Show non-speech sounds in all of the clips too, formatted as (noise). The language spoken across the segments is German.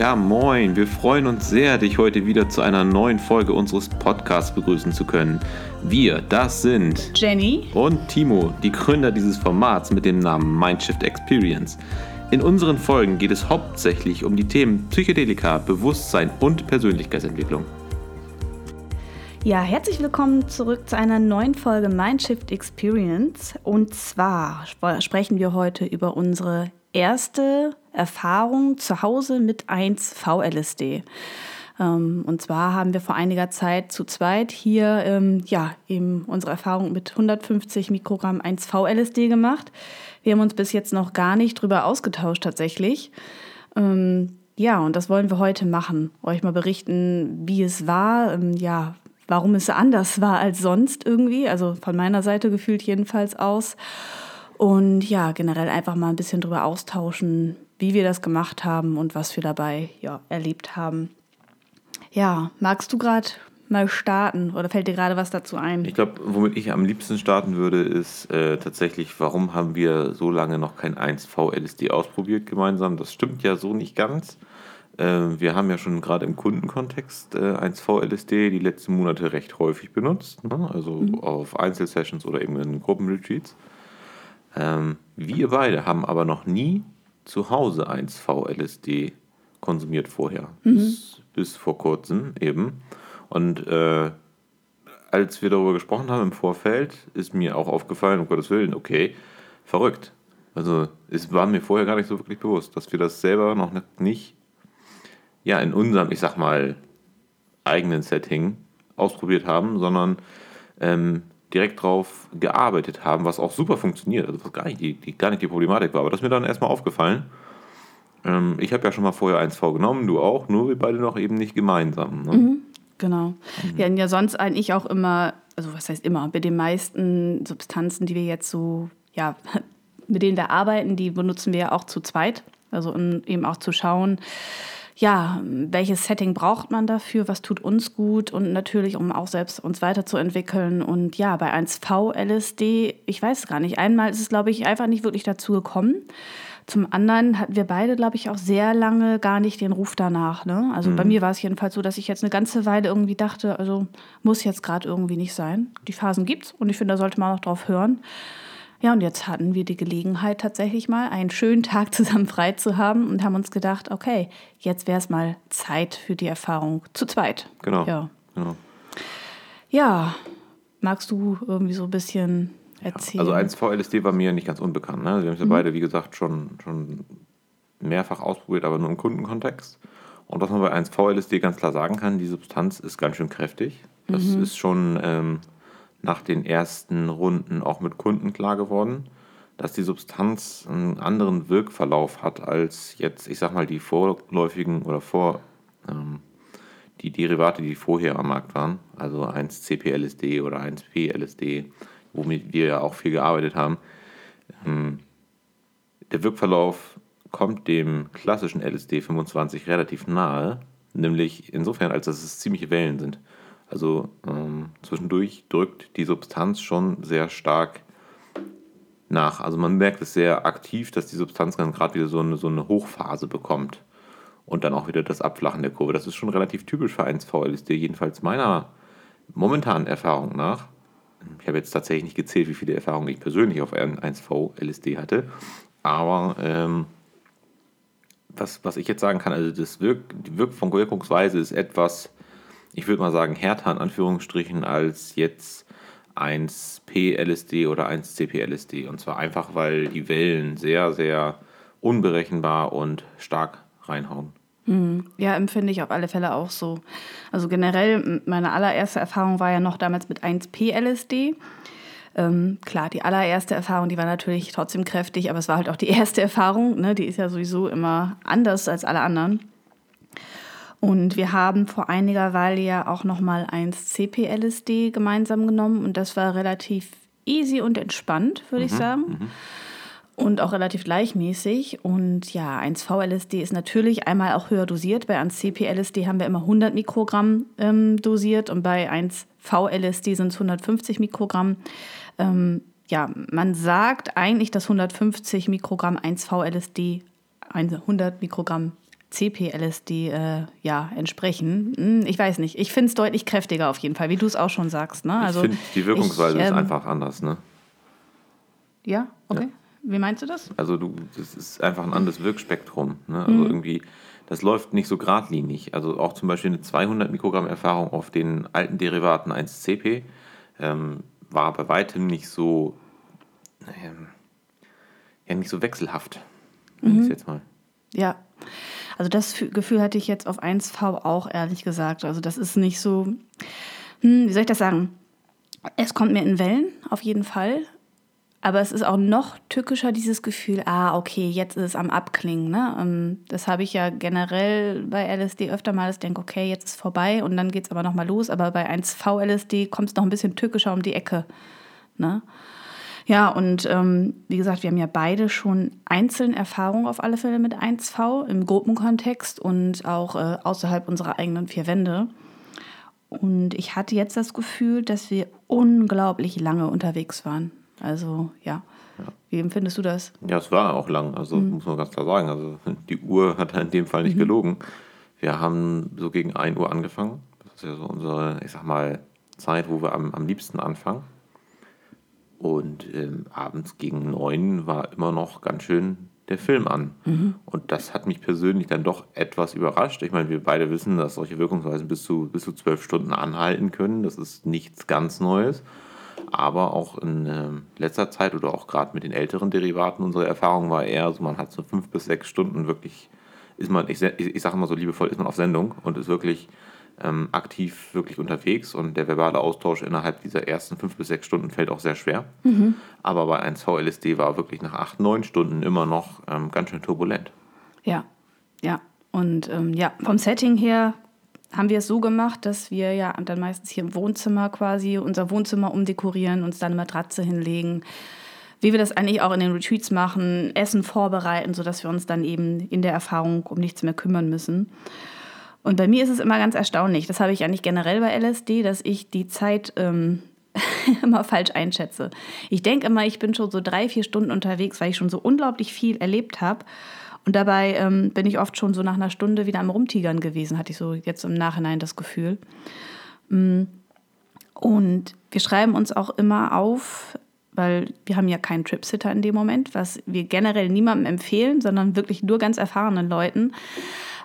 Ja, moin. Wir freuen uns sehr, dich heute wieder zu einer neuen Folge unseres Podcasts begrüßen zu können. Wir, das sind Jenny und Timo, die Gründer dieses Formats mit dem Namen Mindshift Experience. In unseren Folgen geht es hauptsächlich um die Themen Psychedelika, Bewusstsein und Persönlichkeitsentwicklung. Ja, herzlich willkommen zurück zu einer neuen Folge Mindshift Experience. Und zwar sprechen wir heute über unsere erste Erfahrung zu Hause mit 1-VLSD. Ähm, und zwar haben wir vor einiger Zeit zu zweit hier ähm, ja, eben unsere Erfahrung mit 150 Mikrogramm 1-VLSD gemacht. Wir haben uns bis jetzt noch gar nicht drüber ausgetauscht tatsächlich. Ähm, ja, und das wollen wir heute machen. Euch mal berichten, wie es war, ähm, ja, warum es anders war als sonst irgendwie. Also von meiner Seite gefühlt jedenfalls aus. Und ja, generell einfach mal ein bisschen drüber austauschen, wie wir das gemacht haben und was wir dabei ja, erlebt haben. Ja, magst du gerade mal starten oder fällt dir gerade was dazu ein? Ich glaube, womit ich am liebsten starten würde, ist äh, tatsächlich, warum haben wir so lange noch kein 1V-LSD ausprobiert gemeinsam? Das stimmt ja so nicht ganz. Äh, wir haben ja schon gerade im Kundenkontext äh, 1V-LSD die letzten Monate recht häufig benutzt, ne? also mhm. auf Einzelsessions oder eben in Gruppenretreats. Ähm, wir beide haben aber noch nie zu Hause 1V-LSD konsumiert vorher. Mhm. Bis, bis, vor kurzem eben. Und äh, als wir darüber gesprochen haben im Vorfeld, ist mir auch aufgefallen, um Gottes Willen, okay, verrückt. Also es war mir vorher gar nicht so wirklich bewusst, dass wir das selber noch nicht ja, in unserem, ich sag mal, eigenen Setting ausprobiert haben, sondern ähm, direkt drauf gearbeitet haben, was auch super funktioniert, also was gar nicht die, die, gar nicht die Problematik war. Aber das ist mir dann erstmal aufgefallen. Ähm, ich habe ja schon mal vorher 1V genommen, du auch, nur wir beide noch eben nicht gemeinsam. Ne? Mhm, genau. Mhm. Wir hatten ja sonst eigentlich auch immer, also was heißt immer, bei den meisten Substanzen, die wir jetzt so, ja, (laughs) mit denen wir arbeiten, die benutzen wir ja auch zu zweit. Also um eben auch zu schauen, ja, welches Setting braucht man dafür, was tut uns gut und natürlich, um auch selbst uns weiterzuentwickeln. Und ja, bei 1V LSD, ich weiß gar nicht, einmal ist es, glaube ich, einfach nicht wirklich dazu gekommen. Zum anderen hatten wir beide, glaube ich, auch sehr lange gar nicht den Ruf danach. Ne? Also mhm. bei mir war es jedenfalls so, dass ich jetzt eine ganze Weile irgendwie dachte, also muss jetzt gerade irgendwie nicht sein. Die Phasen gibt's und ich finde, da sollte man auch drauf hören. Ja, und jetzt hatten wir die Gelegenheit, tatsächlich mal einen schönen Tag (laughs) zusammen frei zu haben und haben uns gedacht, okay, jetzt wäre es mal Zeit für die Erfahrung zu zweit. Genau. Ja. genau. Ja, magst du irgendwie so ein bisschen erzählen? Ja, also 1VLSD war mir nicht ganz unbekannt. Ne? Wir haben es ja mhm. beide, wie gesagt, schon, schon mehrfach ausprobiert, aber nur im Kundenkontext. Und was man bei 1VLSD ganz klar sagen kann, die Substanz ist ganz schön kräftig. Das mhm. ist schon ähm, nach den ersten Runden auch mit Kunden klar geworden, dass die Substanz einen anderen Wirkverlauf hat als jetzt, ich sag mal, die vorläufigen oder vor ähm, die Derivate, die vorher am Markt waren, also 1-CP-LSD oder 1P-LSD, womit wir ja auch viel gearbeitet haben. Ähm, der Wirkverlauf kommt dem klassischen LSD 25 relativ nahe, nämlich insofern, als dass es ziemliche Wellen sind. Also ähm, zwischendurch drückt die Substanz schon sehr stark nach. Also man merkt es sehr aktiv, dass die Substanz dann gerade wieder so eine, so eine Hochphase bekommt und dann auch wieder das Abflachen der Kurve. Das ist schon relativ typisch für 1V-LSD, jedenfalls meiner momentanen Erfahrung nach. Ich habe jetzt tatsächlich nicht gezählt, wie viele Erfahrungen ich persönlich auf 1V-LSD hatte, aber ähm, was, was ich jetzt sagen kann, also das Wirk die Wirk Wirkungsweise ist etwas ich würde mal sagen, härter in Anführungsstrichen als jetzt 1P-LSD oder 1CP-LSD. Und zwar einfach, weil die Wellen sehr, sehr unberechenbar und stark reinhauen. Hm. Ja, empfinde ich auf alle Fälle auch so. Also generell, meine allererste Erfahrung war ja noch damals mit 1P-LSD. Ähm, klar, die allererste Erfahrung, die war natürlich trotzdem kräftig, aber es war halt auch die (laughs) erste Erfahrung. Ne? Die ist ja sowieso immer anders als alle anderen. Und wir haben vor einiger Weile ja auch nochmal eins CPLSD gemeinsam genommen und das war relativ easy und entspannt, würde mhm, ich sagen. Mhm. Und auch relativ gleichmäßig. Und ja, 1V-LSD ist natürlich einmal auch höher dosiert. Bei 1CP-LSD haben wir immer 100 Mikrogramm ähm, dosiert und bei 1V-LSD sind es 150 Mikrogramm. Ähm, ja, man sagt eigentlich, dass 150 Mikrogramm 1V-LSD 100 Mikrogramm CP-LSD äh, ja, entsprechen. Hm, ich weiß nicht. Ich finde es deutlich kräftiger auf jeden Fall, wie du es auch schon sagst. Ne? Also, ich finde, die Wirkungsweise ich, ähm, ist einfach anders. Ne? Ja, okay. Ja. Wie meinst du das? Also du, das ist einfach ein anderes Wirkspektrum. Ne? Also mhm. irgendwie, das läuft nicht so geradlinig. Also auch zum Beispiel eine 200 Mikrogramm Erfahrung auf den alten Derivaten 1CP ähm, war bei weitem nicht so, ähm, ja, nicht so wechselhaft. Mhm. jetzt mal. Ja, also das Gefühl hatte ich jetzt auf 1V auch, ehrlich gesagt. Also das ist nicht so, hm, wie soll ich das sagen? Es kommt mir in Wellen, auf jeden Fall. Aber es ist auch noch tückischer, dieses Gefühl, ah, okay, jetzt ist es am Abklingen. Ne? Ähm, das habe ich ja generell bei LSD öfter mal, ich denke, okay, jetzt ist vorbei und dann geht es aber nochmal los. Aber bei 1V-LSD kommt es noch ein bisschen tückischer um die Ecke. Ne? Ja, und ähm, wie gesagt, wir haben ja beide schon einzelne Erfahrungen auf alle Fälle mit 1V im Gruppenkontext und auch äh, außerhalb unserer eigenen vier Wände. Und ich hatte jetzt das Gefühl, dass wir unglaublich lange unterwegs waren. Also ja. ja. Wie empfindest du das? Ja, es war auch lang, also mhm. muss man ganz klar sagen. Also (laughs) die Uhr hat in dem Fall nicht mhm. gelogen. Wir haben so gegen 1 Uhr angefangen. Das ist ja so unsere, ich sag mal, Zeit, wo wir am, am liebsten anfangen. Und ähm, abends gegen 9 war immer noch ganz schön der Film an. Mhm. Und das hat mich persönlich dann doch etwas überrascht. Ich meine, wir beide wissen, dass solche Wirkungsweisen bis zu, bis zu zwölf Stunden anhalten können. Das ist nichts ganz Neues. Aber auch in äh, letzter Zeit oder auch gerade mit den älteren Derivaten, unsere Erfahrung war eher so, man hat so fünf bis sechs Stunden wirklich, ist man, ich, ich sage immer so liebevoll, ist man auf Sendung und ist wirklich ähm, aktiv wirklich unterwegs und der verbale Austausch innerhalb dieser ersten fünf bis sechs Stunden fällt auch sehr schwer. Mhm. Aber bei 1VLSD war wirklich nach acht, neun Stunden immer noch ähm, ganz schön turbulent. Ja, ja. Und ähm, ja, vom Setting her haben wir es so gemacht, dass wir ja dann meistens hier im Wohnzimmer quasi unser Wohnzimmer umdekorieren, uns dann eine Matratze hinlegen. Wie wir das eigentlich auch in den Retreats machen, Essen vorbereiten, sodass wir uns dann eben in der Erfahrung um nichts mehr kümmern müssen. Und bei mir ist es immer ganz erstaunlich, das habe ich eigentlich generell bei LSD, dass ich die Zeit ähm, (laughs) immer falsch einschätze. Ich denke immer, ich bin schon so drei, vier Stunden unterwegs, weil ich schon so unglaublich viel erlebt habe. Und dabei ähm, bin ich oft schon so nach einer Stunde wieder am Rumtigern gewesen, hatte ich so jetzt im Nachhinein das Gefühl. Mm. Und wir schreiben uns auch immer auf, weil wir haben ja keinen Tripsitter in dem Moment, was wir generell niemandem empfehlen, sondern wirklich nur ganz erfahrenen Leuten.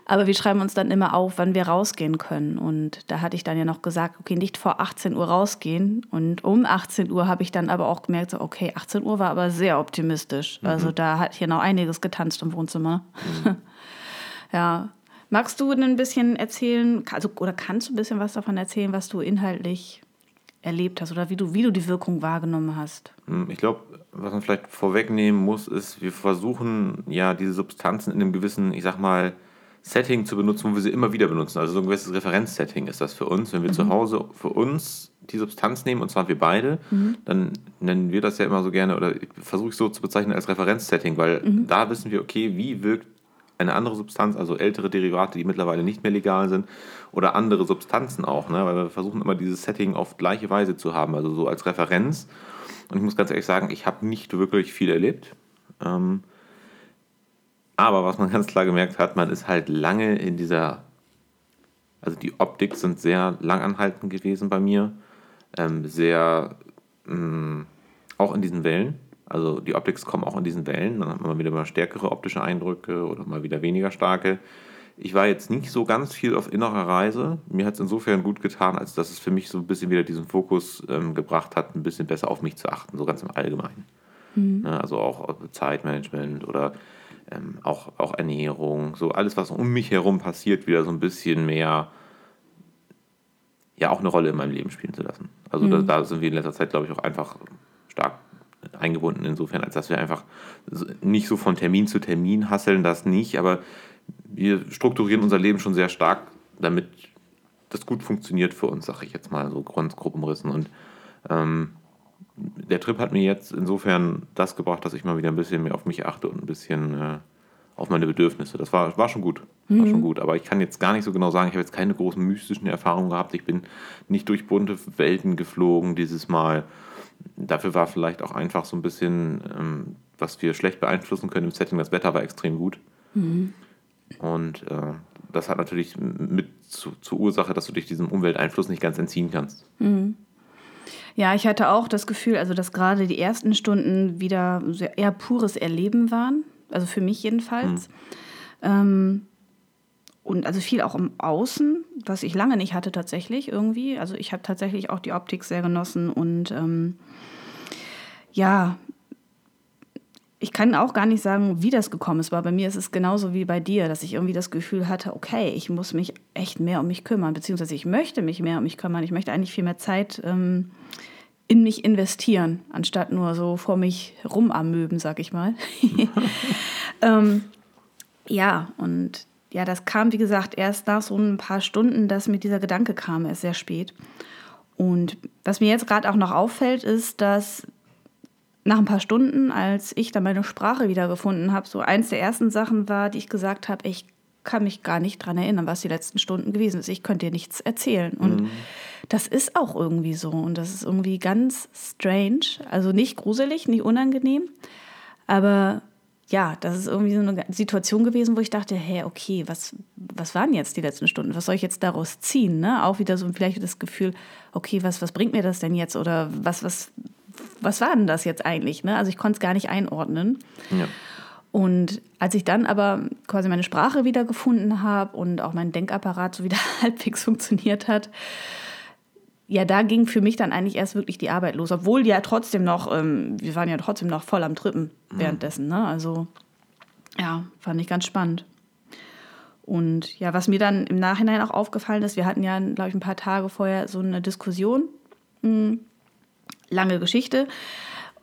Aber wir schreiben uns dann immer auf, wann wir rausgehen können. Und da hatte ich dann ja noch gesagt, okay, nicht vor 18 Uhr rausgehen. Und um 18 Uhr habe ich dann aber auch gemerkt, so, okay, 18 Uhr war aber sehr optimistisch. Mhm. Also da hat hier noch einiges getanzt im Wohnzimmer. Mhm. (laughs) ja. Magst du ein bisschen erzählen, also, oder kannst du ein bisschen was davon erzählen, was du inhaltlich erlebt hast oder wie du, wie du die Wirkung wahrgenommen hast? Hm, ich glaube, was man vielleicht vorwegnehmen muss, ist, wir versuchen ja diese Substanzen in einem gewissen, ich sag mal, Setting zu benutzen, wo wir sie immer wieder benutzen. Also so ein gewisses Referenzsetting ist das für uns. Wenn wir mhm. zu Hause für uns die Substanz nehmen, und zwar wir beide, mhm. dann nennen wir das ja immer so gerne, oder versuche ich so zu bezeichnen als Referenzsetting, weil mhm. da wissen wir, okay, wie wirkt eine andere Substanz, also ältere Derivate, die mittlerweile nicht mehr legal sind, oder andere Substanzen auch, ne? weil wir versuchen immer dieses Setting auf gleiche Weise zu haben, also so als Referenz. Und ich muss ganz ehrlich sagen, ich habe nicht wirklich viel erlebt. Ähm, aber was man ganz klar gemerkt hat, man ist halt lange in dieser, also die Optik sind sehr langanhaltend gewesen bei mir, ähm, sehr, mh, mm, auch in diesen Wellen. Also die Optics kommen auch in diesen Wellen, dann hat man wieder mal stärkere optische Eindrücke oder mal wieder weniger starke. Ich war jetzt nicht so ganz viel auf innerer Reise. Mir hat es insofern gut getan, als dass es für mich so ein bisschen wieder diesen Fokus ähm, gebracht hat, ein bisschen besser auf mich zu achten, so ganz im Allgemeinen. Mhm. Ja, also auch Zeitmanagement oder ähm, auch, auch Ernährung, so alles, was um mich herum passiert, wieder so ein bisschen mehr, ja, auch eine Rolle in meinem Leben spielen zu lassen. Also mhm. da, da, sind wir in letzter Zeit, glaube ich, auch einfach stark eingebunden insofern, als dass wir einfach nicht so von Termin zu Termin hasseln, das nicht, aber wir strukturieren unser Leben schon sehr stark, damit das gut funktioniert für uns, sage ich jetzt mal, so Grundgruppenrissen und ähm, der Trip hat mir jetzt insofern das gebracht, dass ich mal wieder ein bisschen mehr auf mich achte und ein bisschen äh, auf meine Bedürfnisse. Das war, war schon gut. War mhm. schon gut. Aber ich kann jetzt gar nicht so genau sagen, ich habe jetzt keine großen mystischen Erfahrungen gehabt. Ich bin nicht durch bunte Welten geflogen dieses Mal. Dafür war vielleicht auch einfach so ein bisschen, ähm, was wir schlecht beeinflussen können im Setting. Das Wetter war extrem gut. Mhm. Und äh, das hat natürlich mit zu, zur Ursache, dass du dich diesem Umwelteinfluss nicht ganz entziehen kannst. Mhm. Ja, ich hatte auch das Gefühl, also dass gerade die ersten Stunden wieder eher pures Erleben waren, also für mich jedenfalls. Mhm. Ähm, und also viel auch im Außen, was ich lange nicht hatte tatsächlich irgendwie. Also ich habe tatsächlich auch die Optik sehr genossen und ähm, ja, ich kann auch gar nicht sagen, wie das gekommen ist, weil bei mir ist es genauso wie bei dir, dass ich irgendwie das Gefühl hatte, okay, ich muss mich echt mehr um mich kümmern, beziehungsweise ich möchte mich mehr um mich kümmern. Ich möchte eigentlich viel mehr Zeit ähm, in mich investieren, anstatt nur so vor mich rumamöben, sag ich mal. (laughs) ähm, ja, und ja, das kam, wie gesagt, erst nach so ein paar Stunden, dass mir dieser Gedanke kam, erst sehr spät. Und was mir jetzt gerade auch noch auffällt, ist, dass nach ein paar Stunden, als ich dann meine Sprache wiedergefunden habe, so eins der ersten Sachen war, die ich gesagt habe, ich kann mich gar nicht daran erinnern, was die letzten Stunden gewesen ist. Ich könnte dir nichts erzählen. Und mhm. das ist auch irgendwie so. Und das ist irgendwie ganz strange. Also nicht gruselig, nicht unangenehm. Aber ja, das ist irgendwie so eine Situation gewesen, wo ich dachte, hey, okay, was, was waren jetzt die letzten Stunden? Was soll ich jetzt daraus ziehen? Ne? Auch wieder so vielleicht das Gefühl, okay, was, was bringt mir das denn jetzt? Oder was, was, was war denn das jetzt eigentlich? Ne? Also ich konnte es gar nicht einordnen. Ja. Und als ich dann aber quasi meine Sprache wieder gefunden habe und auch mein Denkapparat so wieder (laughs) halbwegs funktioniert hat, ja, da ging für mich dann eigentlich erst wirklich die Arbeit los. Obwohl ja trotzdem noch, ähm, wir waren ja trotzdem noch voll am Trippen mhm. währenddessen. Ne? Also ja, fand ich ganz spannend. Und ja, was mir dann im Nachhinein auch aufgefallen ist, wir hatten ja, glaube ich, ein paar Tage vorher so eine Diskussion. Hm, lange Geschichte.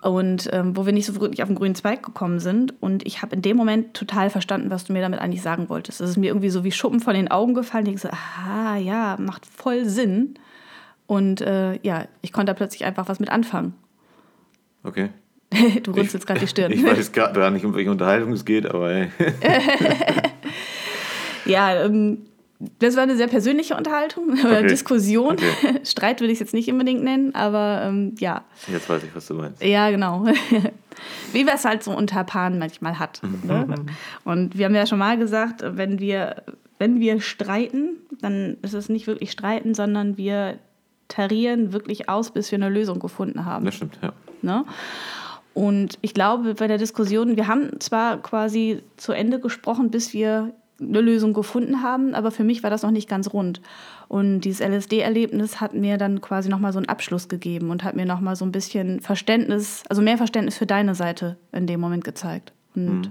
Und ähm, wo wir nicht so wirklich auf den grünen Zweig gekommen sind. Und ich habe in dem Moment total verstanden, was du mir damit eigentlich sagen wolltest. Es ist mir irgendwie so wie Schuppen von den Augen gefallen. Ich so, aha, ja, macht voll Sinn. Und äh, ja, ich konnte da plötzlich einfach was mit anfangen. Okay. (laughs) du runzelst gerade die Stirn. (laughs) Ich weiß gerade gar nicht, um welche Unterhaltung es geht, aber. (laughs) ja, ähm, das war eine sehr persönliche Unterhaltung (laughs) oder okay. Diskussion. Okay. (laughs) Streit würde ich es jetzt nicht unbedingt nennen, aber ähm, ja. Jetzt weiß ich, was du meinst. Ja, genau. (laughs) Wie wir es halt so unter Paaren manchmal hat. ne? Und wir haben ja schon mal gesagt, wenn wir, wenn wir streiten, dann ist es nicht wirklich streiten, sondern wir tarieren wirklich aus, bis wir eine Lösung gefunden haben. Das stimmt, ja. Ne? Und ich glaube, bei der Diskussion, wir haben zwar quasi zu Ende gesprochen, bis wir eine Lösung gefunden haben, aber für mich war das noch nicht ganz rund. Und dieses LSD-Erlebnis hat mir dann quasi nochmal so einen Abschluss gegeben und hat mir nochmal so ein bisschen Verständnis, also mehr Verständnis für deine Seite in dem Moment gezeigt. Und mhm.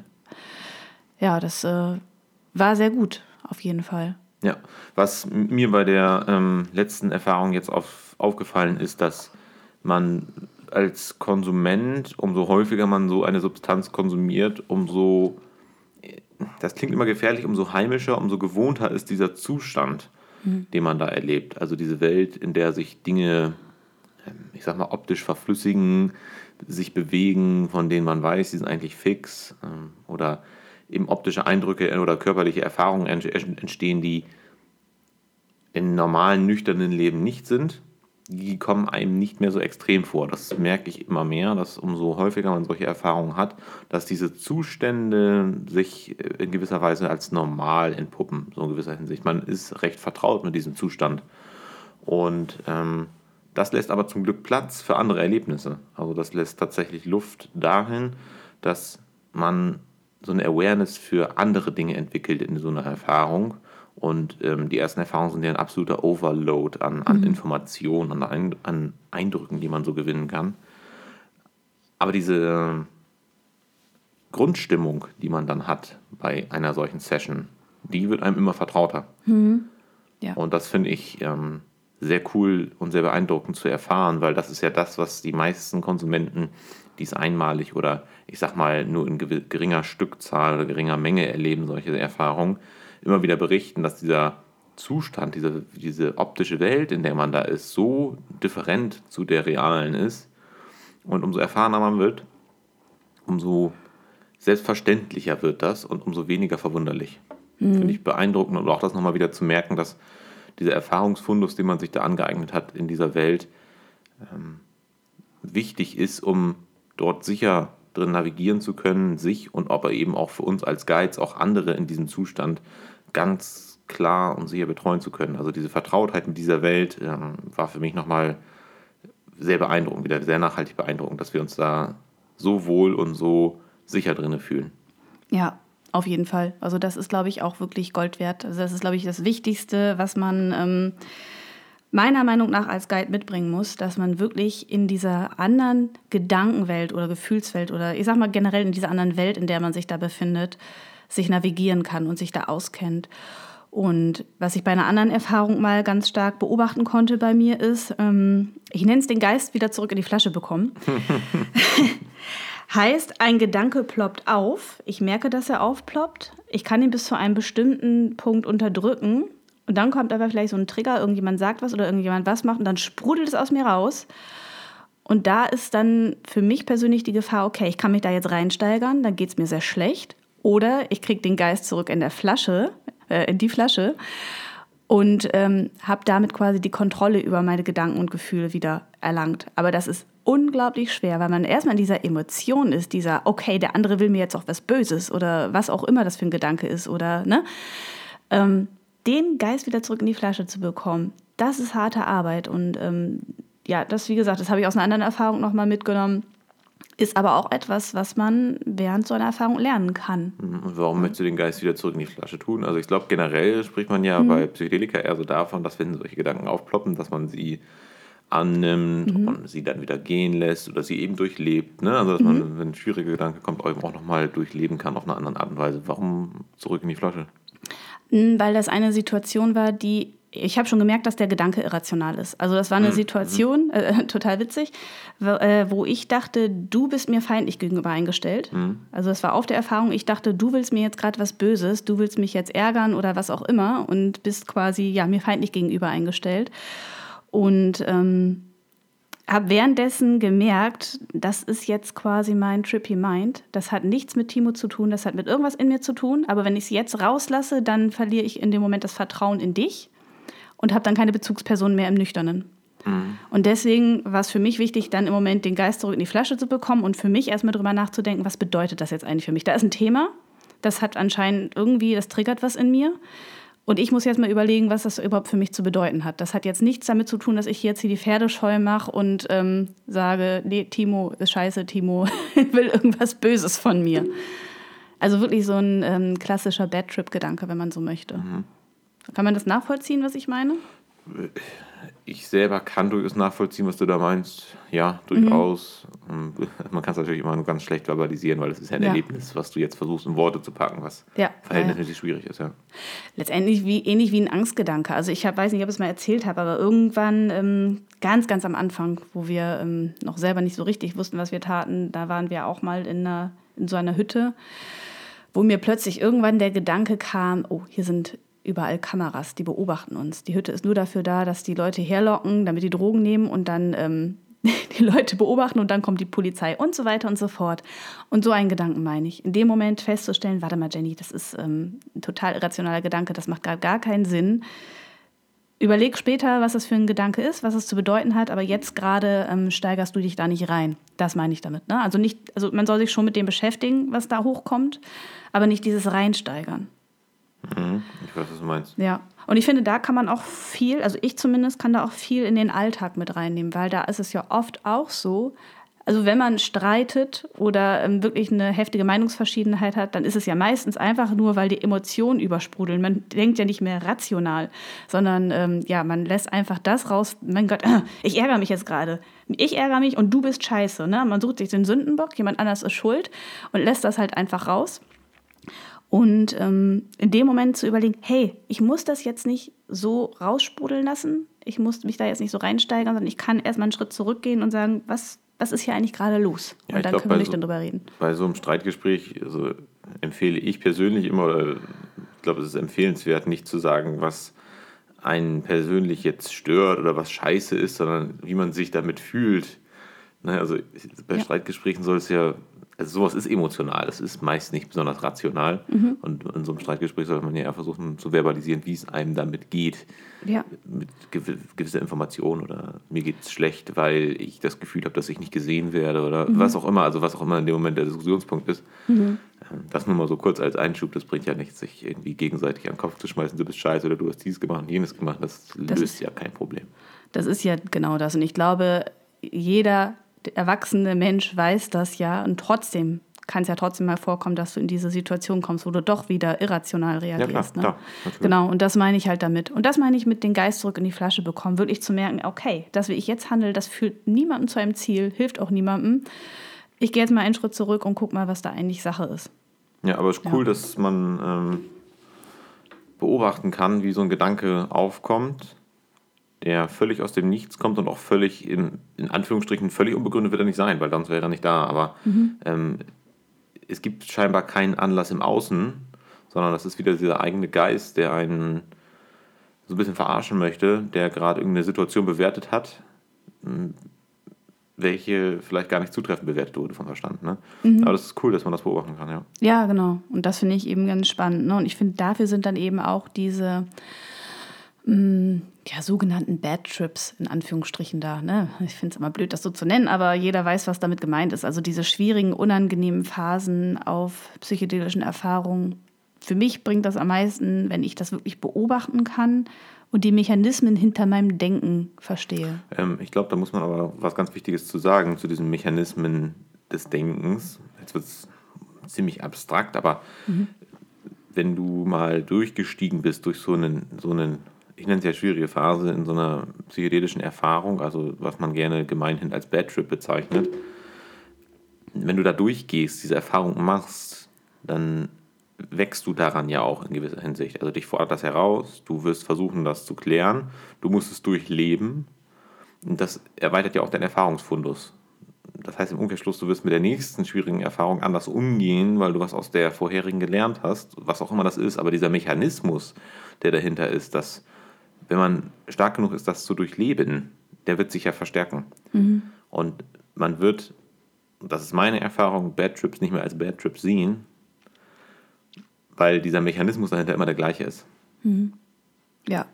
ja, das äh, war sehr gut, auf jeden Fall. Ja, was mir bei der ähm, letzten Erfahrung jetzt auf, aufgefallen ist, dass man als Konsument, umso häufiger man so eine Substanz konsumiert, umso das klingt immer gefährlich, umso heimischer, umso gewohnter ist dieser Zustand, mhm. den man da erlebt. Also diese Welt, in der sich Dinge, ähm, ich sag mal, optisch verflüssigen, sich bewegen, von denen man weiß, sie sind eigentlich fix ähm, oder eben optische Eindrücke oder körperliche Erfahrungen entstehen, die im normalen, nüchternen Leben nicht sind die kommen einem nicht mehr so extrem vor. Das merke ich immer mehr, dass umso häufiger man solche Erfahrungen hat, dass diese Zustände sich in gewisser Weise als normal entpuppen, so in gewisser Hinsicht. Man ist recht vertraut mit diesem Zustand. Und ähm, das lässt aber zum Glück Platz für andere Erlebnisse. Also das lässt tatsächlich Luft dahin, dass man so eine Awareness für andere Dinge entwickelt in so einer Erfahrung und ähm, die ersten Erfahrungen sind ja ein absoluter Overload an, an mhm. Informationen, an, ein, an Eindrücken, die man so gewinnen kann. Aber diese Grundstimmung, die man dann hat bei einer solchen Session, die wird einem immer vertrauter. Mhm. Ja. Und das finde ich ähm, sehr cool und sehr beeindruckend zu erfahren, weil das ist ja das, was die meisten Konsumenten, die es einmalig oder ich sag mal nur in geringer Stückzahl oder geringer Menge erleben, solche Erfahrungen, immer wieder berichten, dass dieser Zustand, diese, diese optische Welt, in der man da ist, so different zu der realen ist. Und umso erfahrener man wird, umso selbstverständlicher wird das und umso weniger verwunderlich. Mhm. Finde ich beeindruckend und auch das nochmal wieder zu merken, dass dieser Erfahrungsfundus, den man sich da angeeignet hat in dieser Welt, ähm, wichtig ist, um dort sicher drin navigieren zu können, sich und aber eben auch für uns als Guides, auch andere in diesem Zustand ganz klar und sicher betreuen zu können. Also diese Vertrautheit mit dieser Welt ähm, war für mich nochmal sehr beeindruckend, wieder sehr nachhaltig beeindruckend, dass wir uns da so wohl und so sicher drin fühlen. Ja, auf jeden Fall. Also das ist, glaube ich, auch wirklich Gold wert. Also das ist, glaube ich, das Wichtigste, was man ähm, meiner Meinung nach als Guide mitbringen muss, dass man wirklich in dieser anderen Gedankenwelt oder Gefühlswelt oder ich sag mal generell in dieser anderen Welt, in der man sich da befindet, sich navigieren kann und sich da auskennt. Und was ich bei einer anderen Erfahrung mal ganz stark beobachten konnte bei mir ist, ähm, ich nenne es den Geist wieder zurück in die Flasche bekommen. (laughs) heißt, ein Gedanke ploppt auf. Ich merke, dass er aufploppt. Ich kann ihn bis zu einem bestimmten Punkt unterdrücken. Und dann kommt aber vielleicht so ein Trigger, irgendjemand sagt was oder irgendjemand was macht und dann sprudelt es aus mir raus. Und da ist dann für mich persönlich die Gefahr, okay, ich kann mich da jetzt reinsteigern, dann geht es mir sehr schlecht. Oder ich kriege den Geist zurück in der Flasche, äh, in die Flasche und ähm, habe damit quasi die Kontrolle über meine Gedanken und Gefühle wieder erlangt. Aber das ist unglaublich schwer, weil man erstmal in dieser Emotion ist, dieser, okay, der andere will mir jetzt auch was Böses oder was auch immer das für ein Gedanke ist oder, ne? Ähm, den Geist wieder zurück in die Flasche zu bekommen, das ist harte Arbeit. Und ähm, ja, das, wie gesagt, das habe ich aus einer anderen Erfahrung nochmal mitgenommen. Ist aber auch etwas, was man während so einer Erfahrung lernen kann. Mhm. Und warum möchtest du den Geist wieder zurück in die Flasche tun? Also ich glaube, generell spricht man ja mhm. bei Psychedelika eher so davon, dass wenn solche Gedanken aufploppen, dass man sie annimmt mhm. und sie dann wieder gehen lässt oder sie eben durchlebt. Ne? Also dass man, mhm. wenn ein schwieriger Gedanke kommt, auch nochmal durchleben kann auf eine andere Art und Weise. Warum zurück in die Flasche? Weil das eine Situation war, die ich habe schon gemerkt, dass der Gedanke irrational ist. Also das war eine mhm. Situation, äh, (laughs) total witzig, wo, äh, wo, ich dachte, du bist mir feindlich gegenüber eingestellt. Mhm. Also das war auf der Erfahrung, ich dachte, du willst mir jetzt gerade was Böses, du willst mich jetzt ärgern oder was auch immer und bist quasi ja mir feindlich gegenüber eingestellt. Und ähm, habe währenddessen gemerkt, das ist jetzt quasi mein Trippy Mind. Das hat nichts mit Timo zu tun, das hat mit irgendwas in mir zu tun. Aber wenn ich es jetzt rauslasse, dann verliere ich in dem Moment das Vertrauen in dich und habe dann keine Bezugsperson mehr im Nüchternen. Mhm. Und deswegen war es für mich wichtig, dann im Moment den Geist zurück in die Flasche zu bekommen und für mich erstmal drüber nachzudenken, was bedeutet das jetzt eigentlich für mich? Da ist ein Thema, das hat anscheinend irgendwie, das triggert was in mir. Und ich muss jetzt mal überlegen, was das überhaupt für mich zu bedeuten hat. Das hat jetzt nichts damit zu tun, dass ich jetzt hier die Pferde scheu mache und ähm, sage, nee, Timo ist scheiße, Timo (laughs) will irgendwas Böses von mir. Also wirklich so ein ähm, klassischer Bad Trip-Gedanke, wenn man so möchte. Mhm. Kann man das nachvollziehen, was ich meine? Ich selber kann durchaus nachvollziehen, was du da meinst. Ja, durchaus. Mhm. Man kann es natürlich immer nur ganz schlecht verbalisieren, weil es ist ja ein ja. Erlebnis, was du jetzt versuchst, in Worte zu packen, was ja. verhältnismäßig schwierig ist. Ja. Letztendlich wie, ähnlich wie ein Angstgedanke. Also ich hab, weiß nicht, ob ich es mal erzählt habe, aber irgendwann, ähm, ganz, ganz am Anfang, wo wir ähm, noch selber nicht so richtig wussten, was wir taten, da waren wir auch mal in, einer, in so einer Hütte, wo mir plötzlich irgendwann der Gedanke kam, oh, hier sind überall Kameras, die beobachten uns. Die Hütte ist nur dafür da, dass die Leute herlocken, damit die Drogen nehmen und dann ähm, (laughs) die Leute beobachten und dann kommt die Polizei und so weiter und so fort. Und so einen Gedanken meine ich. In dem Moment festzustellen, warte mal, Jenny, das ist ähm, ein total irrationaler Gedanke, das macht gerade gar keinen Sinn. Überleg später, was das für ein Gedanke ist, was es zu bedeuten hat, aber jetzt gerade ähm, steigerst du dich da nicht rein. Das meine ich damit. Ne? Also, nicht, also man soll sich schon mit dem beschäftigen, was da hochkommt, aber nicht dieses Reinsteigern. Mhm, ich weiß, was du meinst. Ja. Und ich finde, da kann man auch viel, also ich zumindest kann da auch viel in den Alltag mit reinnehmen, weil da ist es ja oft auch so, also wenn man streitet oder ähm, wirklich eine heftige Meinungsverschiedenheit hat, dann ist es ja meistens einfach nur, weil die Emotionen übersprudeln. Man denkt ja nicht mehr rational, sondern ähm, ja, man lässt einfach das raus. Mein Gott, äh, (clears throat) ich ärgere mich jetzt gerade. Ich ärgere mich und du bist scheiße. Ne? Man sucht sich den Sündenbock, jemand anders ist schuld und lässt das halt einfach raus. Und ähm, in dem Moment zu überlegen, hey, ich muss das jetzt nicht so raussprudeln lassen, ich muss mich da jetzt nicht so reinsteigern, sondern ich kann erstmal einen Schritt zurückgehen und sagen, was, was ist hier eigentlich gerade los? Ja, und dann glaub, können wir nicht so, drüber reden. Bei so einem Streitgespräch also empfehle ich persönlich immer, oder ich glaube, es ist empfehlenswert, nicht zu sagen, was einen persönlich jetzt stört oder was scheiße ist, sondern wie man sich damit fühlt. Ne, also bei ja. Streitgesprächen soll es ja also sowas ist emotional, das ist meist nicht besonders rational. Mhm. Und in so einem Streitgespräch sollte man ja eher versuchen zu verbalisieren, wie es einem damit geht. Ja. Mit gewisser Information oder mir geht es schlecht, weil ich das Gefühl habe, dass ich nicht gesehen werde oder mhm. was auch immer, also was auch immer in dem Moment der Diskussionspunkt ist. Mhm. Ähm, das nur mal so kurz als Einschub, das bringt ja nichts, sich irgendwie gegenseitig an den Kopf zu schmeißen, du bist scheiße oder du hast dieses gemacht und jenes gemacht, das, das löst ja kein Problem. Das ist ja genau das und ich glaube, jeder der erwachsene Mensch weiß das ja und trotzdem kann es ja trotzdem mal vorkommen, dass du in diese Situation kommst, wo du doch wieder irrational reagierst. Ja, klar, ne? genau, und das meine ich halt damit. Und das meine ich mit den Geist zurück in die Flasche bekommen, wirklich zu merken, okay, das, wie ich jetzt handle, das führt niemandem zu einem Ziel, hilft auch niemandem. Ich gehe jetzt mal einen Schritt zurück und gucke mal, was da eigentlich Sache ist. Ja, aber es ist cool, ja. dass man ähm, beobachten kann, wie so ein Gedanke aufkommt der völlig aus dem Nichts kommt und auch völlig, in, in Anführungsstrichen, völlig unbegründet wird er nicht sein, weil sonst wäre er nicht da. Aber mhm. ähm, es gibt scheinbar keinen Anlass im Außen, sondern das ist wieder dieser eigene Geist, der einen so ein bisschen verarschen möchte, der gerade irgendeine Situation bewertet hat, hm, welche vielleicht gar nicht zutreffend bewertet wurde vom Verstand. Ne? Mhm. Aber das ist cool, dass man das beobachten kann, ja. Ja, genau. Und das finde ich eben ganz spannend. Ne? Und ich finde, dafür sind dann eben auch diese ja, sogenannten Bad Trips in Anführungsstrichen da. Ne? Ich finde es immer blöd, das so zu nennen, aber jeder weiß, was damit gemeint ist. Also diese schwierigen, unangenehmen Phasen auf psychedelischen Erfahrungen. Für mich bringt das am meisten, wenn ich das wirklich beobachten kann und die Mechanismen hinter meinem Denken verstehe. Ähm, ich glaube, da muss man aber was ganz Wichtiges zu sagen zu diesen Mechanismen des Denkens. Jetzt wird es ziemlich abstrakt, aber mhm. wenn du mal durchgestiegen bist durch so einen, so einen ich nenne es ja schwierige Phase in so einer psychedelischen Erfahrung, also was man gerne gemeinhin als Bad Trip bezeichnet. Wenn du da durchgehst, diese Erfahrung machst, dann wächst du daran ja auch in gewisser Hinsicht. Also dich fordert das heraus, du wirst versuchen, das zu klären, du musst es durchleben und das erweitert ja auch deinen Erfahrungsfundus. Das heißt im Umkehrschluss, du wirst mit der nächsten schwierigen Erfahrung anders umgehen, weil du was aus der vorherigen gelernt hast, was auch immer das ist, aber dieser Mechanismus, der dahinter ist, dass wenn man stark genug ist, das zu durchleben, der wird sich ja verstärken. Mhm. Und man wird, das ist meine Erfahrung, Bad Trips nicht mehr als Bad Trips sehen, weil dieser Mechanismus dahinter immer der gleiche ist. Mhm. Ja,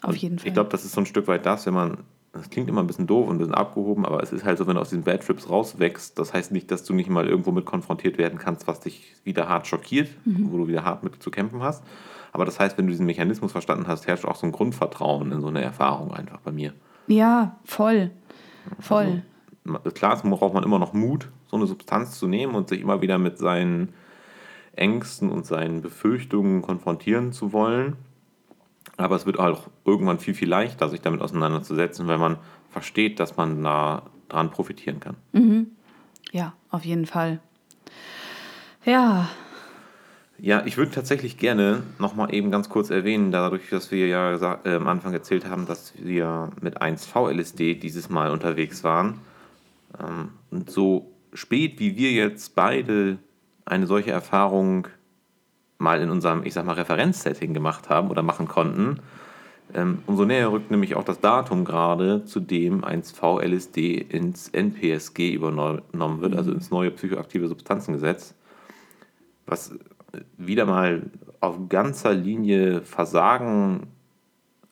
auf und jeden Fall. Ich glaube, das ist so ein Stück weit das, wenn man, das klingt immer ein bisschen doof und ein bisschen abgehoben, aber es ist halt so, wenn du aus diesen Bad Trips rauswächst, das heißt nicht, dass du nicht mal irgendwo mit konfrontiert werden kannst, was dich wieder hart schockiert, mhm. wo du wieder hart mit zu kämpfen hast, aber das heißt, wenn du diesen Mechanismus verstanden hast, herrscht auch so ein Grundvertrauen in so eine Erfahrung einfach bei mir. Ja, voll. Voll. Also, klar, es braucht man immer noch Mut, so eine Substanz zu nehmen und sich immer wieder mit seinen Ängsten und seinen Befürchtungen konfrontieren zu wollen. Aber es wird auch irgendwann viel, viel leichter, sich damit auseinanderzusetzen, wenn man versteht, dass man da dran profitieren kann. Mhm. Ja, auf jeden Fall. Ja, ja, ich würde tatsächlich gerne nochmal eben ganz kurz erwähnen, dadurch, dass wir ja äh, am Anfang erzählt haben, dass wir mit 1V-LSD dieses Mal unterwegs waren. Ähm, und so spät wie wir jetzt beide eine solche Erfahrung mal in unserem, ich sag mal, Referenzsetting gemacht haben oder machen konnten, ähm, umso näher rückt nämlich auch das Datum gerade, zu dem 1V-LSD ins NPSG übernommen wird, also ins neue psychoaktive Substanzengesetz. Was wieder mal auf ganzer Linie Versagen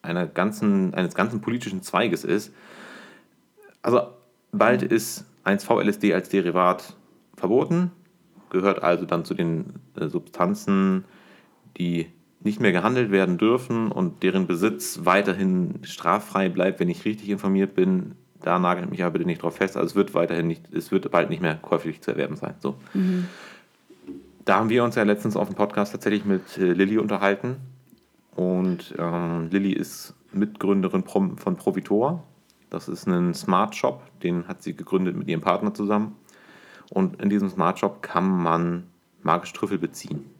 einer ganzen, eines ganzen politischen Zweiges ist. Also bald ist 1V-LSD als Derivat verboten, gehört also dann zu den äh, Substanzen, die nicht mehr gehandelt werden dürfen und deren Besitz weiterhin straffrei bleibt, wenn ich richtig informiert bin. Da nagelt mich aber bitte nicht drauf fest. Also es wird weiterhin nicht, es wird bald nicht mehr käuflich zu erwerben sein. So. Mhm. Da haben wir uns ja letztens auf dem Podcast tatsächlich mit äh, Lilly unterhalten. Und ähm, Lilly ist Mitgründerin von Provitor. Das ist ein Smart Shop, den hat sie gegründet mit ihrem Partner zusammen. Und in diesem Smart Shop kann man magische Trüffel beziehen.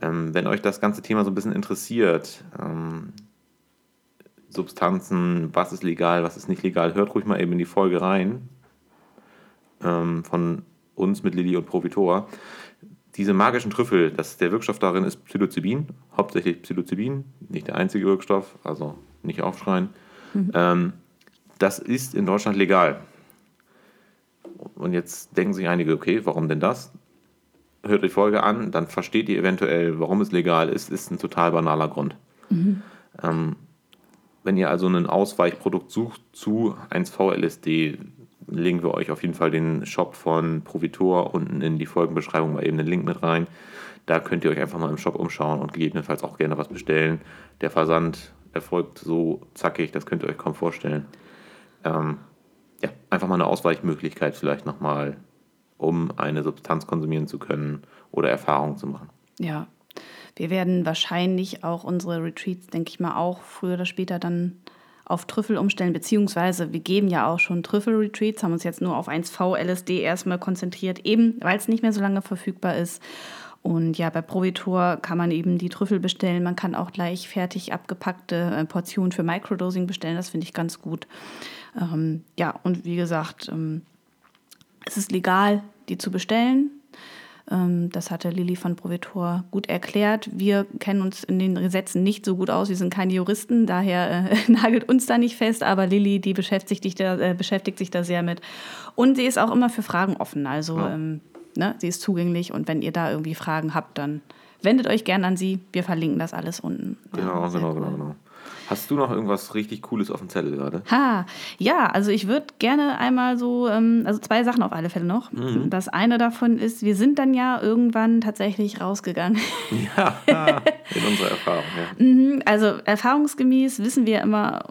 Ähm, wenn euch das ganze Thema so ein bisschen interessiert, ähm, Substanzen, was ist legal, was ist nicht legal, hört ruhig mal eben in die Folge rein ähm, von uns mit Lilly und Provitor diese magischen Trüffel, das, der Wirkstoff darin ist Psilocybin, hauptsächlich Psilocybin, nicht der einzige Wirkstoff, also nicht aufschreien. Mhm. Ähm, das ist in Deutschland legal. und jetzt denken sich einige, okay, warum denn das? Hört die Folge an, dann versteht ihr eventuell, warum es legal ist, ist ein total banaler Grund. Mhm. Ähm, wenn ihr also ein Ausweichprodukt sucht zu 1V-LSD, legen wir euch auf jeden Fall den Shop von Provitor unten in die Folgenbeschreibung mal eben den Link mit rein. Da könnt ihr euch einfach mal im Shop umschauen und gegebenenfalls auch gerne was bestellen. Der Versand erfolgt so zackig, das könnt ihr euch kaum vorstellen. Ähm, ja, einfach mal eine Ausweichmöglichkeit vielleicht nochmal, um eine Substanz konsumieren zu können oder Erfahrungen zu machen. Ja, wir werden wahrscheinlich auch unsere Retreats, denke ich mal, auch früher oder später dann auf Trüffel umstellen, beziehungsweise wir geben ja auch schon Trüffel-Retreats, haben uns jetzt nur auf 1V LSD erstmal konzentriert, eben weil es nicht mehr so lange verfügbar ist. Und ja, bei Provitor kann man eben die Trüffel bestellen. Man kann auch gleich fertig abgepackte äh, Portionen für Microdosing bestellen. Das finde ich ganz gut. Ähm, ja, und wie gesagt, ähm, es ist legal, die zu bestellen. Ähm, das hatte Lilly von Provitor gut erklärt. Wir kennen uns in den Gesetzen nicht so gut aus. Wir sind keine Juristen, daher äh, (laughs) nagelt uns da nicht fest. Aber Lilly, die beschäftigt, sich da, äh, beschäftigt sich da sehr mit. Und sie ist auch immer für Fragen offen. Also ja. ähm, ne, sie ist zugänglich. Und wenn ihr da irgendwie Fragen habt, dann wendet euch gerne an sie. Wir verlinken das alles unten. Genau, ja, genau, genau, genau. Hast du noch irgendwas richtig Cooles auf dem Zettel gerade? Ha, ja, also ich würde gerne einmal so, ähm, also zwei Sachen auf alle Fälle noch. Mhm. Das eine davon ist, wir sind dann ja irgendwann tatsächlich rausgegangen. Ja, (laughs) in unserer Erfahrung, ja. Mhm, also erfahrungsgemäß wissen wir immer,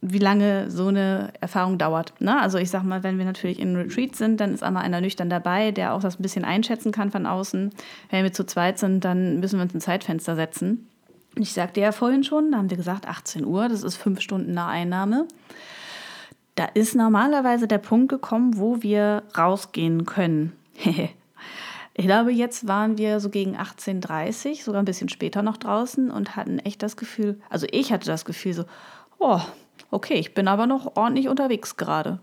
wie lange so eine Erfahrung dauert. Ne? Also ich sag mal, wenn wir natürlich in Retreat sind, dann ist einmal einer nüchtern dabei, der auch das ein bisschen einschätzen kann von außen. Wenn wir zu zweit sind, dann müssen wir uns ein Zeitfenster setzen. Ich sagte ja vorhin schon, da haben wir gesagt, 18 Uhr, das ist fünf Stunden nach Einnahme. Da ist normalerweise der Punkt gekommen, wo wir rausgehen können. (laughs) ich glaube, jetzt waren wir so gegen 18.30 Uhr, sogar ein bisschen später noch draußen und hatten echt das Gefühl, also ich hatte das Gefühl so, oh, okay, ich bin aber noch ordentlich unterwegs gerade.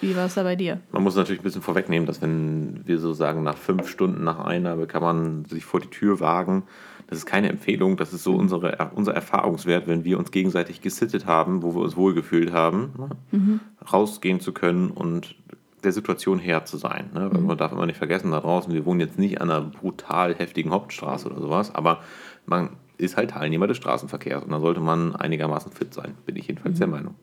Wie war es da bei dir? Man muss natürlich ein bisschen vorwegnehmen, dass wenn wir so sagen, nach fünf Stunden nach Einnahme kann man sich vor die Tür wagen das ist keine Empfehlung, das ist so unsere, unser Erfahrungswert, wenn wir uns gegenseitig gesittet haben, wo wir uns wohlgefühlt haben, ne? mhm. rausgehen zu können und der Situation her zu sein. Ne? Mhm. Man darf immer nicht vergessen, da draußen, wir wohnen jetzt nicht an einer brutal heftigen Hauptstraße oder sowas, aber man ist halt Teilnehmer des Straßenverkehrs und da sollte man einigermaßen fit sein, bin ich jedenfalls mhm. der Meinung.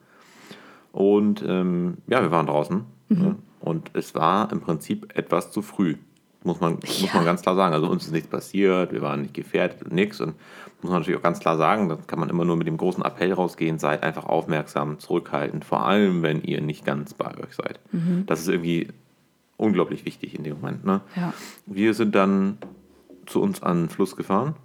Und ähm, ja, wir waren draußen mhm. ne? und es war im Prinzip etwas zu früh. Muss man, ja. muss man ganz klar sagen. Also uns ist nichts passiert, wir waren nicht gefährdet und nichts. Und muss man natürlich auch ganz klar sagen, da kann man immer nur mit dem großen Appell rausgehen, seid einfach aufmerksam, zurückhaltend, vor allem wenn ihr nicht ganz bei euch seid. Mhm. Das ist irgendwie unglaublich wichtig in dem Moment. Ne? Ja. Wir sind dann zu uns an den Fluss gefahren.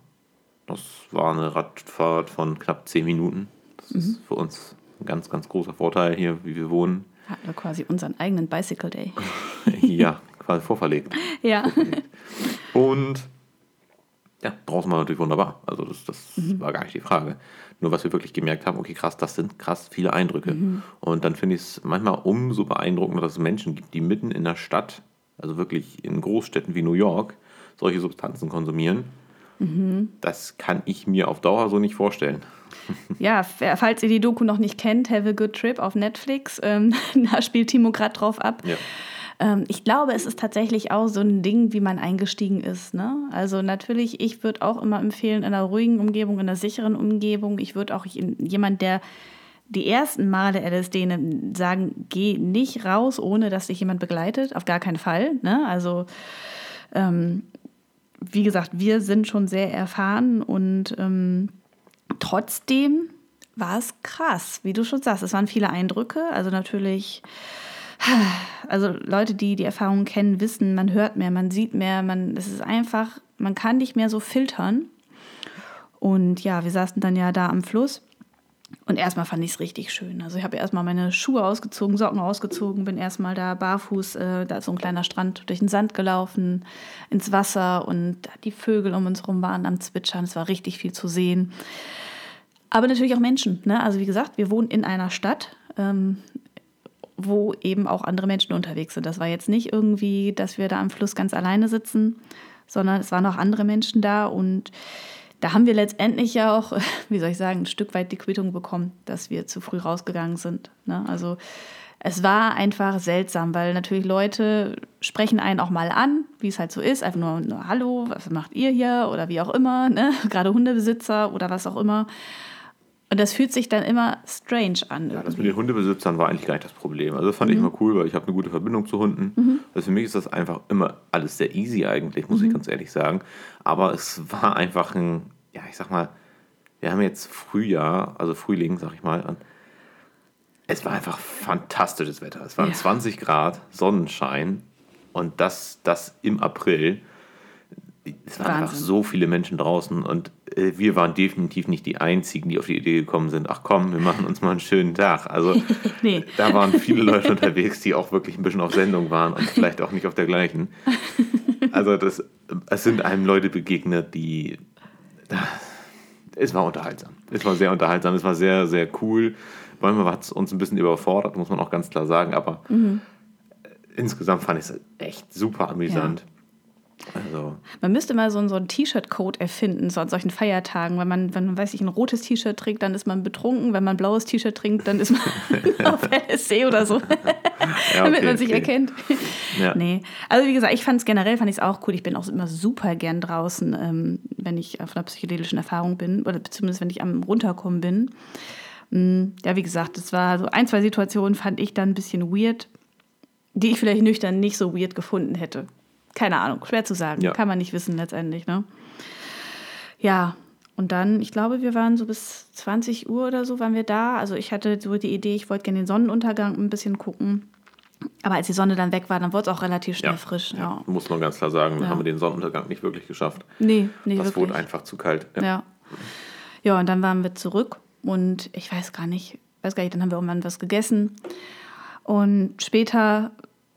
Das war eine Radfahrt von knapp zehn Minuten. Das mhm. ist für uns ein ganz, ganz großer Vorteil hier, wie wir wohnen. Hatten wir quasi unseren eigenen Bicycle Day. (laughs) ja, vorverlegt. (laughs) Ja. Und ja, draußen war natürlich wunderbar. Also das, das mhm. war gar nicht die Frage. Nur was wir wirklich gemerkt haben, okay, krass, das sind krass viele Eindrücke. Mhm. Und dann finde ich es manchmal umso beeindruckender, dass es Menschen gibt, die mitten in der Stadt, also wirklich in Großstädten wie New York, solche Substanzen konsumieren. Mhm. Das kann ich mir auf Dauer so nicht vorstellen. (laughs) Ja, falls ihr die Doku noch nicht kennt, Have a Good Trip auf Netflix, ähm, (laughs) da spielt Timo gerade drauf ab. Ja. Ähm, ich glaube, es ist tatsächlich auch so ein Ding, wie man eingestiegen ist. Ne? Also natürlich, ich würde auch immer empfehlen, in einer ruhigen Umgebung, in einer sicheren Umgebung. Ich würde auch jemand, der die ersten Male LSD nimmt, sagen, geh nicht raus, ohne dass dich jemand begleitet. Auf gar keinen Fall. Ne? Also ähm, wie gesagt, wir sind schon sehr erfahren und ähm, trotzdem war es krass, wie du schon sagst. Es waren viele Eindrücke. Also natürlich also Leute, die die Erfahrung kennen, wissen, man hört mehr, man sieht mehr, man, es ist einfach, man kann nicht mehr so filtern. Und ja, wir saßen dann ja da am Fluss. Und erstmal fand ich es richtig schön. Also ich habe erstmal meine Schuhe ausgezogen, Socken ausgezogen, bin erstmal da barfuß, äh, da ist so ein kleiner Strand, durch den Sand gelaufen, ins Wasser und die Vögel um uns herum waren am Zwitschern. Es war richtig viel zu sehen. Aber natürlich auch Menschen. Ne? Also wie gesagt, wir wohnen in einer Stadt. Ähm, wo eben auch andere Menschen unterwegs sind. Das war jetzt nicht irgendwie, dass wir da am Fluss ganz alleine sitzen, sondern es waren auch andere Menschen da und da haben wir letztendlich ja auch, (laughs) wie soll ich sagen, ein Stück weit die Quittung bekommen, dass wir zu früh rausgegangen sind. Ne? Also es war einfach seltsam, weil natürlich Leute sprechen einen auch mal an, wie es halt so ist, einfach nur, nur Hallo, was macht ihr hier oder wie auch immer, ne? (laughs) gerade Hundebesitzer oder was auch immer. Und das fühlt sich dann immer strange an. Ja, das mit den Hundebesitzern war eigentlich gar nicht das Problem. Also das fand mhm. ich immer cool, weil ich habe eine gute Verbindung zu Hunden. Mhm. Also für mich ist das einfach immer alles sehr easy eigentlich, muss mhm. ich ganz ehrlich sagen. Aber es war einfach ein, ja, ich sag mal, wir haben jetzt Frühjahr, also Frühling, sag ich mal, es war einfach fantastisches Wetter. Es waren ja. 20 Grad, Sonnenschein und das, das im April. Es waren Wahnsinn. einfach so viele Menschen draußen und wir waren definitiv nicht die Einzigen, die auf die Idee gekommen sind, ach komm, wir machen uns mal einen schönen Tag. Also (laughs) nee. da waren viele Leute unterwegs, die auch wirklich ein bisschen auf Sendung waren und vielleicht auch nicht auf der gleichen. (laughs) Also das, es sind einem Leute begegnet, die... Es war unterhaltsam. Es war sehr unterhaltsam, es war sehr, sehr cool. Manchmal hat es uns ein bisschen überfordert, muss man auch ganz klar sagen, aber mhm. insgesamt fand ich es echt super amüsant. Ja. Also. Man müsste mal so, so einen T-Shirt-Code erfinden, so an solchen Feiertagen. Wenn man, wenn man, weiß ich, ein rotes T-Shirt trägt, dann ist man betrunken. Wenn man ein blaues T-Shirt trinkt, dann ist man (laughs) auf LSC oder so. ja, okay, Damit man sich okay. erkennt. Ja. Nee. Also wie gesagt, ich fand es generell fand ich es auch cool. Ich bin auch immer super gern draußen, ähm, wenn ich auf einer psychedelischen Erfahrung bin. Oder zumindest wenn ich am runterkommen bin. Mm, ja, wie gesagt, es war so ein, zwei Situationen fand ich dann ein bisschen weird, die ich vielleicht nüchtern nicht so weird gefunden hätte keine Ahnung, schwer zu sagen. Ja. Kann man nicht wissen letztendlich. Ne? Ja, und dann, ich glaube, wir waren so bis 20 Uhr oder so waren wir da. Also ich hatte so die Idee, ich wollte gerne den Sonnenuntergang ein bisschen gucken. Aber als die Sonne dann weg war, dann wurde es auch relativ schnell ja, frisch. Ja. Muss man ganz klar sagen, wir haben wir den Sonnenuntergang nicht wirklich geschafft. Nee, nicht das wirklich. wurde einfach zu kalt. Ja. ja. und dann waren wir zurück und ich weiß gar nicht, weiß gar nicht, dann haben wir irgendwann was gegessen. Und später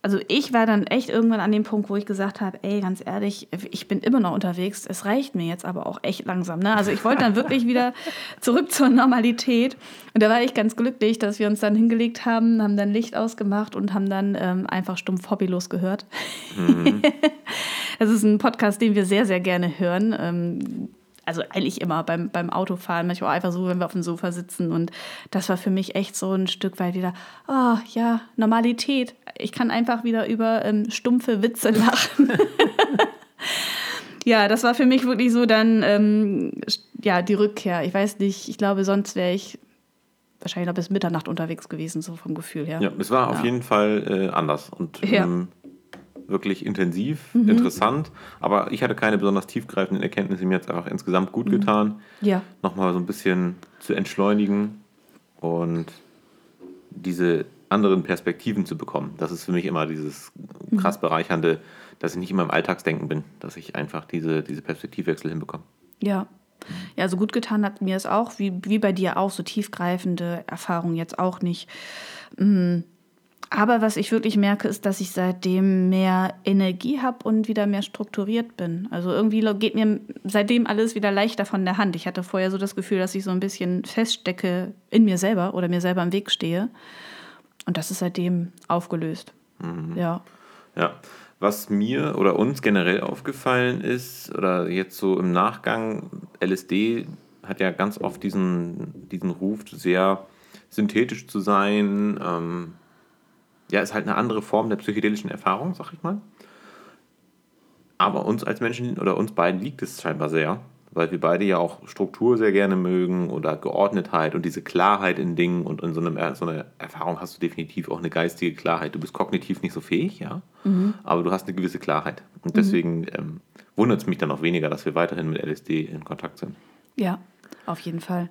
also ich war dann echt irgendwann an dem Punkt, wo ich gesagt habe, ey, ganz ehrlich, ich bin immer noch unterwegs, es reicht mir jetzt aber auch echt langsam. Ne? Also ich wollte dann wirklich (laughs) wieder zurück zur Normalität. Und da war ich ganz glücklich, dass wir uns dann hingelegt haben, haben dann Licht ausgemacht und haben dann ähm, einfach stumpf hobbylos gehört. Mhm. (laughs) das ist ein Podcast, den wir sehr, sehr gerne hören. Ähm, also eigentlich immer beim, beim Autofahren, manchmal auch einfach so, wenn wir auf dem Sofa sitzen. Und das war für mich echt so ein Stück weit wieder, oh ja, Normalität. Ich kann einfach wieder über ähm, stumpfe Witze lachen. (laughs) ja, das war für mich wirklich so dann, ähm, ja, die Rückkehr. Ich weiß nicht, ich glaube, sonst wäre ich wahrscheinlich noch bis Mitternacht unterwegs gewesen, so vom Gefühl her. Ja, es war ja. auf jeden Fall äh, anders. Und ja. ähm, wirklich intensiv, mhm. interessant. Aber ich hatte keine besonders tiefgreifenden Erkenntnisse. Mir hat es einfach insgesamt gut mhm. getan, ja. nochmal so ein bisschen zu entschleunigen und diese anderen Perspektiven zu bekommen. Das ist für mich immer dieses mhm. krass bereichernde, dass ich nicht immer im Alltagsdenken bin, dass ich einfach diese, diese Perspektivwechsel hinbekomme. Ja. Ja, so gut getan hat mir es auch, wie, wie bei dir auch, so tiefgreifende Erfahrungen jetzt auch nicht. Mhm aber was ich wirklich merke, ist, dass ich seitdem mehr Energie habe und wieder mehr strukturiert bin. Also irgendwie geht mir seitdem alles wieder leichter von der Hand. Ich hatte vorher so das Gefühl, dass ich so ein bisschen feststecke in mir selber oder mir selber im Weg stehe. Und das ist seitdem aufgelöst. Mhm. Ja. Ja. Was mir oder uns generell aufgefallen ist, oder jetzt so im Nachgang, LSD hat ja ganz oft diesen, diesen Ruf, sehr synthetisch zu sein. Ähm, ja, ist halt eine andere Form der psychedelischen Erfahrung, sag ich mal. Aber uns als Menschen oder uns beiden liegt es scheinbar sehr, weil wir beide ja auch Struktur sehr gerne mögen oder Geordnetheit und diese Klarheit in Dingen und in so, einem, so einer Erfahrung hast du definitiv auch eine geistige Klarheit. Du bist kognitiv nicht so fähig, ja, mhm. aber du hast eine gewisse Klarheit. Und deswegen mhm. ähm, wundert es mich dann auch weniger, dass wir weiterhin mit LSD in Kontakt sind. Ja, auf jeden Fall.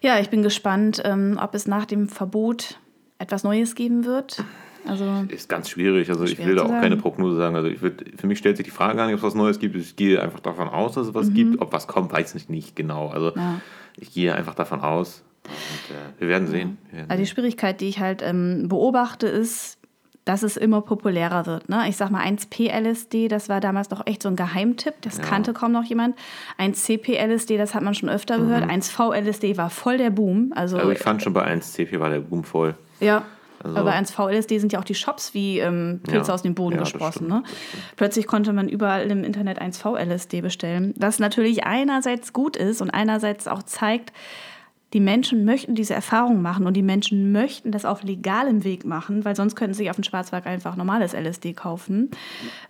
Ja, ich bin gespannt, ähm, ob es nach dem Verbot etwas Neues geben wird? Also ist ganz schwierig. Also ich will da auch sagen. keine Prognose sagen. Also ich würd, für mich stellt sich die Frage gar nicht, ob es was Neues gibt. Ich gehe einfach davon aus, dass es was mhm. gibt. Ob was kommt, weiß ich nicht genau. Also ja. ich gehe einfach davon aus. Und, äh, wir werden sehen. Wir werden also die Schwierigkeit, die ich halt ähm, beobachte, ist, dass es immer populärer wird. Ne? Ich sag mal, 1P-LSD, das war damals noch echt so ein Geheimtipp, das ja. kannte kaum noch jemand. 1CP-LSD, das hat man schon öfter mhm. gehört. 1V-LSD war voll der Boom. Also, also ich fand schon bei 1CP war der Boom voll. Ja. Also, Aber bei 1VLSD sind ja auch die Shops wie ähm, Pilze ja, aus dem Boden ja, gesprossen. Ne? Plötzlich konnte man überall im Internet 1VLSD bestellen. Was natürlich einerseits gut ist und einerseits auch zeigt, die Menschen möchten diese Erfahrung machen und die Menschen möchten das auf legalem Weg machen, weil sonst könnten sie sich auf dem Schwarzmarkt einfach normales LSD kaufen.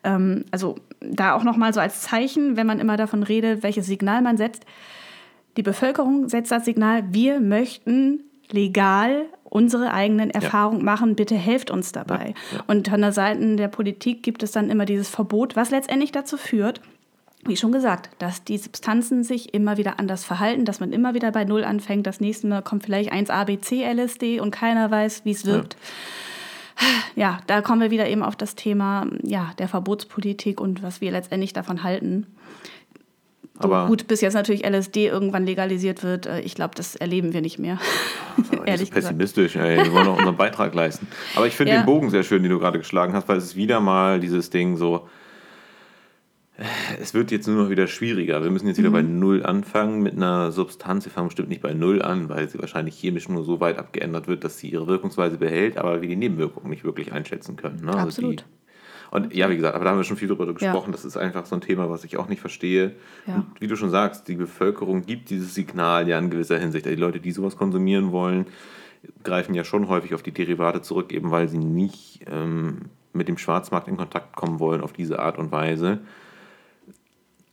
Ähm, also da auch nochmal so als Zeichen, wenn man immer davon redet, welches Signal man setzt. Die Bevölkerung setzt das Signal, wir möchten legal unsere eigenen Erfahrungen ja. machen, bitte helft uns dabei. Ja, ja. Und an der Seite der Politik gibt es dann immer dieses Verbot, was letztendlich dazu führt, wie schon gesagt, dass die Substanzen sich immer wieder anders verhalten, dass man immer wieder bei Null anfängt. Das nächste Mal kommt vielleicht 1 ABC LSD und keiner weiß, wie es wirkt. Ja. ja, da kommen wir wieder eben auf das Thema ja, der Verbotspolitik und was wir letztendlich davon halten. Aber gut, bis jetzt natürlich LSD irgendwann legalisiert wird, äh, ich glaube, das erleben wir nicht mehr. (laughs) Ehrlich so pessimistisch, ey. wir wollen auch unseren Beitrag leisten. Aber ich finde ja. den Bogen sehr schön, den du gerade geschlagen hast, weil es ist wieder mal dieses Ding so, es wird jetzt nur noch wieder schwieriger. Wir müssen jetzt wieder mhm. bei Null anfangen mit einer Substanz. Wir fangen bestimmt nicht bei Null an, weil sie wahrscheinlich chemisch nur so weit abgeändert wird, dass sie ihre Wirkungsweise behält, aber wir die Nebenwirkungen nicht wirklich einschätzen können. Ne? Also Absolut. die, und ja, wie gesagt, aber da haben wir schon viel darüber gesprochen. Ja. Das ist einfach so ein Thema, was ich auch nicht verstehe. Ja. Und wie du schon sagst, die Bevölkerung gibt dieses Signal ja in gewisser Hinsicht. Die Leute, die sowas konsumieren wollen, greifen ja schon häufig auf die Derivate zurück, eben weil sie nicht ähm, mit dem Schwarzmarkt in Kontakt kommen wollen auf diese Art und Weise.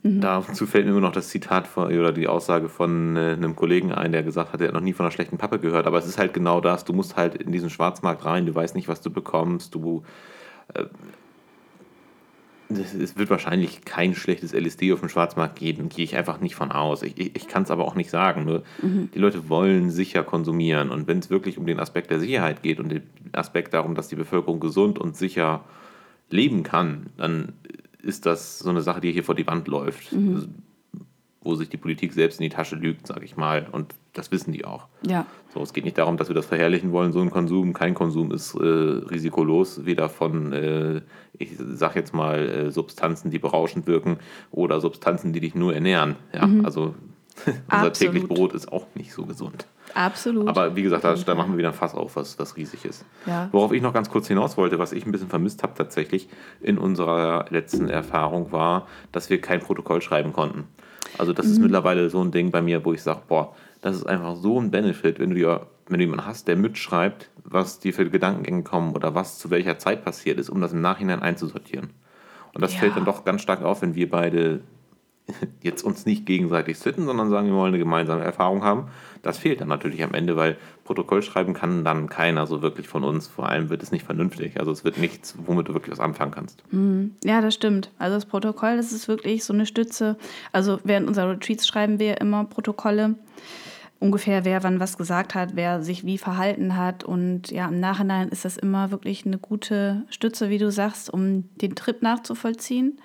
Mhm. Dazu fällt mir nur noch das Zitat von, oder die Aussage von äh, einem Kollegen ein, der gesagt hat, er hat noch nie von einer schlechten Pappe gehört. Aber es ist halt genau das. Du musst halt in diesen Schwarzmarkt rein, du weißt nicht, was du bekommst, du. Äh, es wird wahrscheinlich kein schlechtes LSD auf dem Schwarzmarkt geben, gehe ich einfach nicht von aus. Ich, ich, ich kann es aber auch nicht sagen. Nur mhm. die Leute wollen sicher konsumieren. Und wenn es wirklich um den Aspekt der Sicherheit geht und den Aspekt darum, dass die Bevölkerung gesund und sicher leben kann, dann ist das so eine Sache, die hier vor die Wand läuft, mhm. Wo sich die Politik selbst in die Tasche lügt, sage ich mal. Und das wissen die auch. Ja. So, es geht nicht darum, dass wir das verherrlichen wollen, so ein Konsum. Kein Konsum ist äh, risikolos, weder von, äh, ich sage jetzt mal, äh, Substanzen, die berauschend wirken oder Substanzen, die dich nur ernähren. Ja, mhm. also (laughs) unser täglich Brot ist auch nicht so gesund. Absolut. Aber wie gesagt, da, da, machen wir wieder ein Fass auf, was, was riesig ist. Ja. Worauf ich noch ganz kurz hinaus wollte, was ich ein bisschen vermisst habe tatsächlich in unserer letzten Erfahrung, war, dass wir kein Protokoll schreiben konnten. Also das mhm. ist mittlerweile so ein Ding bei mir, wo ich sage, boah, das ist einfach so ein Benefit, wenn du dir, wenn du jemanden hast, der mitschreibt, was dir für Gedankengänge kommen oder was zu welcher Zeit passiert ist, um das im Nachhinein einzusortieren. Und das ja. fällt dann doch ganz stark auf, wenn wir beide (laughs) jetzt uns nicht gegenseitig sitten, sondern sagen, wir wollen eine gemeinsame Erfahrung haben. Das fehlt dann natürlich am Ende, weil Protokoll schreiben kann dann keiner so wirklich von uns. Vor allem wird es nicht vernünftig. Also es wird nichts, womit du wirklich was anfangen kannst. Mhm. Ja, das stimmt. Also das Protokoll, das ist wirklich so eine Stütze. Also während unserer Retreats schreiben wir immer Protokolle. Ungefähr, wer wann was gesagt hat, wer sich wie verhalten hat. Und ja, im Nachhinein ist das immer wirklich eine gute Stütze, wie du sagst, um den Trip nachzuvollziehen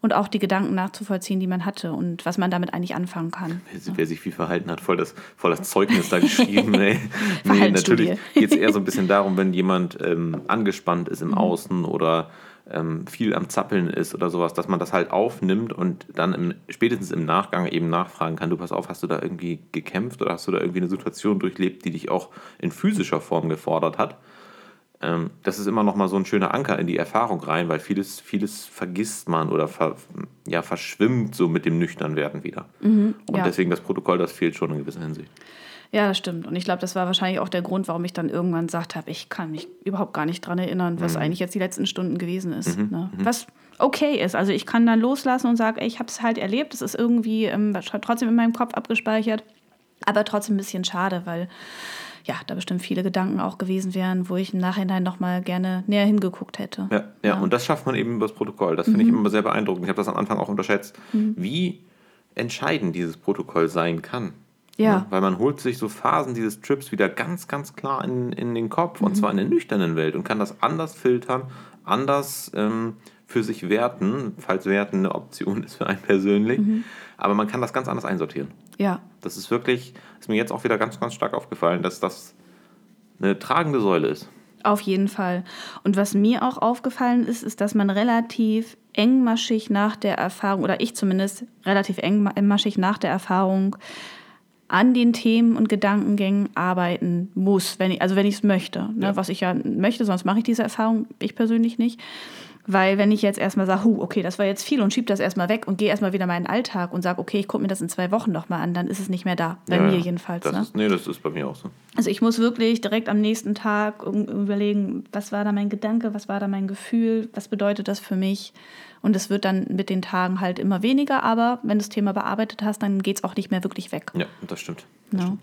und auch die Gedanken nachzuvollziehen, die man hatte und was man damit eigentlich anfangen kann. Wer, wer sich wie verhalten hat, voll das, voll das Zeugnis da geschrieben. (laughs) nee, natürlich geht es eher so ein bisschen darum, wenn jemand ähm, angespannt ist im mhm. Außen oder ähm, viel am Zappeln ist oder sowas, dass man das halt aufnimmt und dann im, spätestens im Nachgang eben nachfragen kann, du pass auf, hast du da irgendwie gekämpft oder hast du da irgendwie eine Situation durchlebt, die dich auch in physischer Form gefordert hat? Ähm, das ist immer noch mal so ein schöner Anker in die Erfahrung rein, weil vieles, vieles vergisst man oder ver, ja, verschwimmt so mit dem Nüchternwerden wieder. Mhm, und ja. deswegen das Protokoll, das fehlt schon in gewisser Hinsicht. Ja, das stimmt. Und ich glaube, das war wahrscheinlich auch der Grund, warum ich dann irgendwann gesagt habe, ich kann mich überhaupt gar nicht daran erinnern, was mhm. eigentlich jetzt die letzten Stunden gewesen ist. Mhm. Ne? Mhm. Was okay ist. Also ich kann dann loslassen und sage, ich habe es halt erlebt, es ist irgendwie ähm, trotzdem in meinem Kopf abgespeichert, aber trotzdem ein bisschen schade, weil ja, da bestimmt viele Gedanken auch gewesen wären, wo ich im Nachhinein noch mal gerne näher hingeguckt hätte. Ja, ja, ja. und das schafft man eben über das Protokoll. Das finde mhm. ich immer sehr beeindruckend. Ich habe das am Anfang auch unterschätzt, mhm. wie entscheidend dieses Protokoll sein kann. Ja. ja. Weil man holt sich so Phasen dieses Trips wieder ganz, ganz klar in, in den Kopf, mhm. und zwar in der nüchternen Welt, und kann das anders filtern, anders ähm, für sich werten, falls Werten eine Option (laughs) ist für einen persönlich. Mhm. Aber man kann das ganz anders einsortieren. Ja. Das ist wirklich, ist mir jetzt auch wieder ganz, ganz stark aufgefallen, dass das eine tragende Säule ist. Auf jeden Fall. Und was mir auch aufgefallen ist, ist, dass man relativ engmaschig nach der Erfahrung, oder ich zumindest relativ engmaschig nach der Erfahrung an den Themen und Gedankengängen arbeiten muss, wenn ich, also wenn ich es möchte. Ne? Ja. Was ich ja möchte, sonst mache ich diese Erfahrung, ich persönlich nicht Weil wenn ich jetzt erstmal sage, huh, okay, das war jetzt viel und schieb das erstmal weg und gehe erstmal wieder meinen Alltag und sage, okay, ich gucke mir das in zwei Wochen nochmal an, dann ist es nicht mehr da. Bei Ja, mir jedenfalls. Das Ne? ist, nee, das ist bei mir auch so. Also ich muss wirklich direkt am nächsten Tag überlegen, was war da mein Gedanke, was war da mein Gefühl, was bedeutet das für mich. Und es wird dann mit den Tagen halt immer weniger, aber wenn du das Thema bearbeitet hast, dann geht es auch nicht mehr wirklich weg. Ja, das stimmt. Das Ja. stimmt.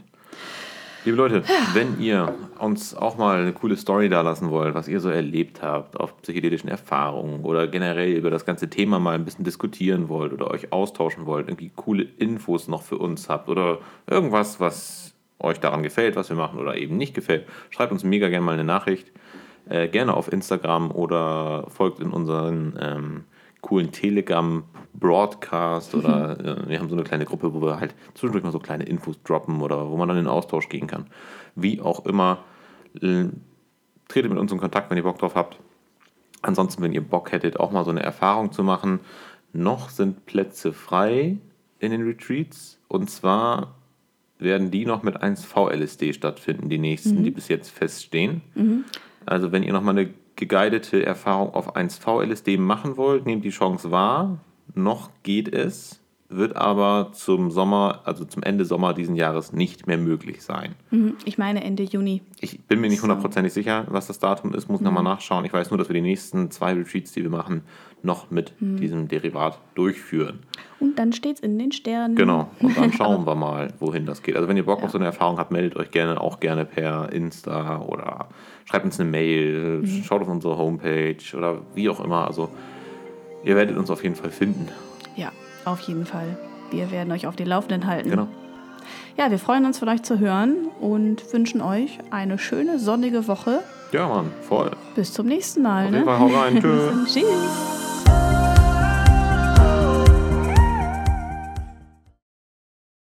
Liebe Leute, wenn ihr uns auch mal eine coole Story da lassen wollt, was ihr so erlebt habt auf psychedelischen Erfahrungen oder generell über das ganze Thema mal ein bisschen diskutieren wollt oder euch austauschen wollt, irgendwie coole Infos noch für uns habt oder irgendwas, was euch daran gefällt, was wir machen oder eben nicht gefällt, schreibt uns mega gerne mal eine Nachricht. Äh, gerne auf Instagram oder folgt in unseren ähm, coolen Telegram-Broadcast oder äh, wir haben so eine kleine Gruppe, wo wir halt zwischendurch mal so kleine Infos droppen oder wo man dann in den Austausch gehen kann. Wie auch immer, äh, tretet mit uns in Kontakt, wenn ihr Bock drauf habt. Ansonsten, wenn ihr Bock hättet, auch mal so eine Erfahrung zu machen, noch sind Plätze frei in den Retreats und zwar werden die noch mit 1V LSD stattfinden, die nächsten, die bis jetzt feststehen. Also wenn ihr nochmal eine geguidete Erfahrung auf 1V LSD machen wollt, nehmt die Chance wahr. Noch geht es, wird aber zum Sommer, also zum Ende Sommer diesen Jahres nicht mehr möglich sein. Mhm. Ich meine Ende Juni. Ich bin mir nicht hundertprozentig sicher, was das Datum ist, muss nochmal nachschauen. Ich weiß nur, dass wir die nächsten zwei Retreats, die wir machen, noch mit diesem Derivat durchführen. Und dann steht es in den Sternen. Genau. Und dann (laughs) schauen wir mal, wohin das geht. Also wenn ihr Bock auf so eine Erfahrung habt, meldet euch gerne auch gerne per Insta oder schreibt uns eine Mail, schaut auf unsere Homepage oder wie auch immer. Also ihr werdet uns auf jeden Fall finden. Ja, auf jeden Fall. Wir werden euch auf den Laufenden halten. Genau. Ja, wir freuen uns von euch zu hören und wünschen euch eine schöne sonnige Woche. Ja, Mann, voll. Bis zum nächsten Mal. Auf Ne? jeden Fall, hau rein. (laughs) Tschüss. Tschüss.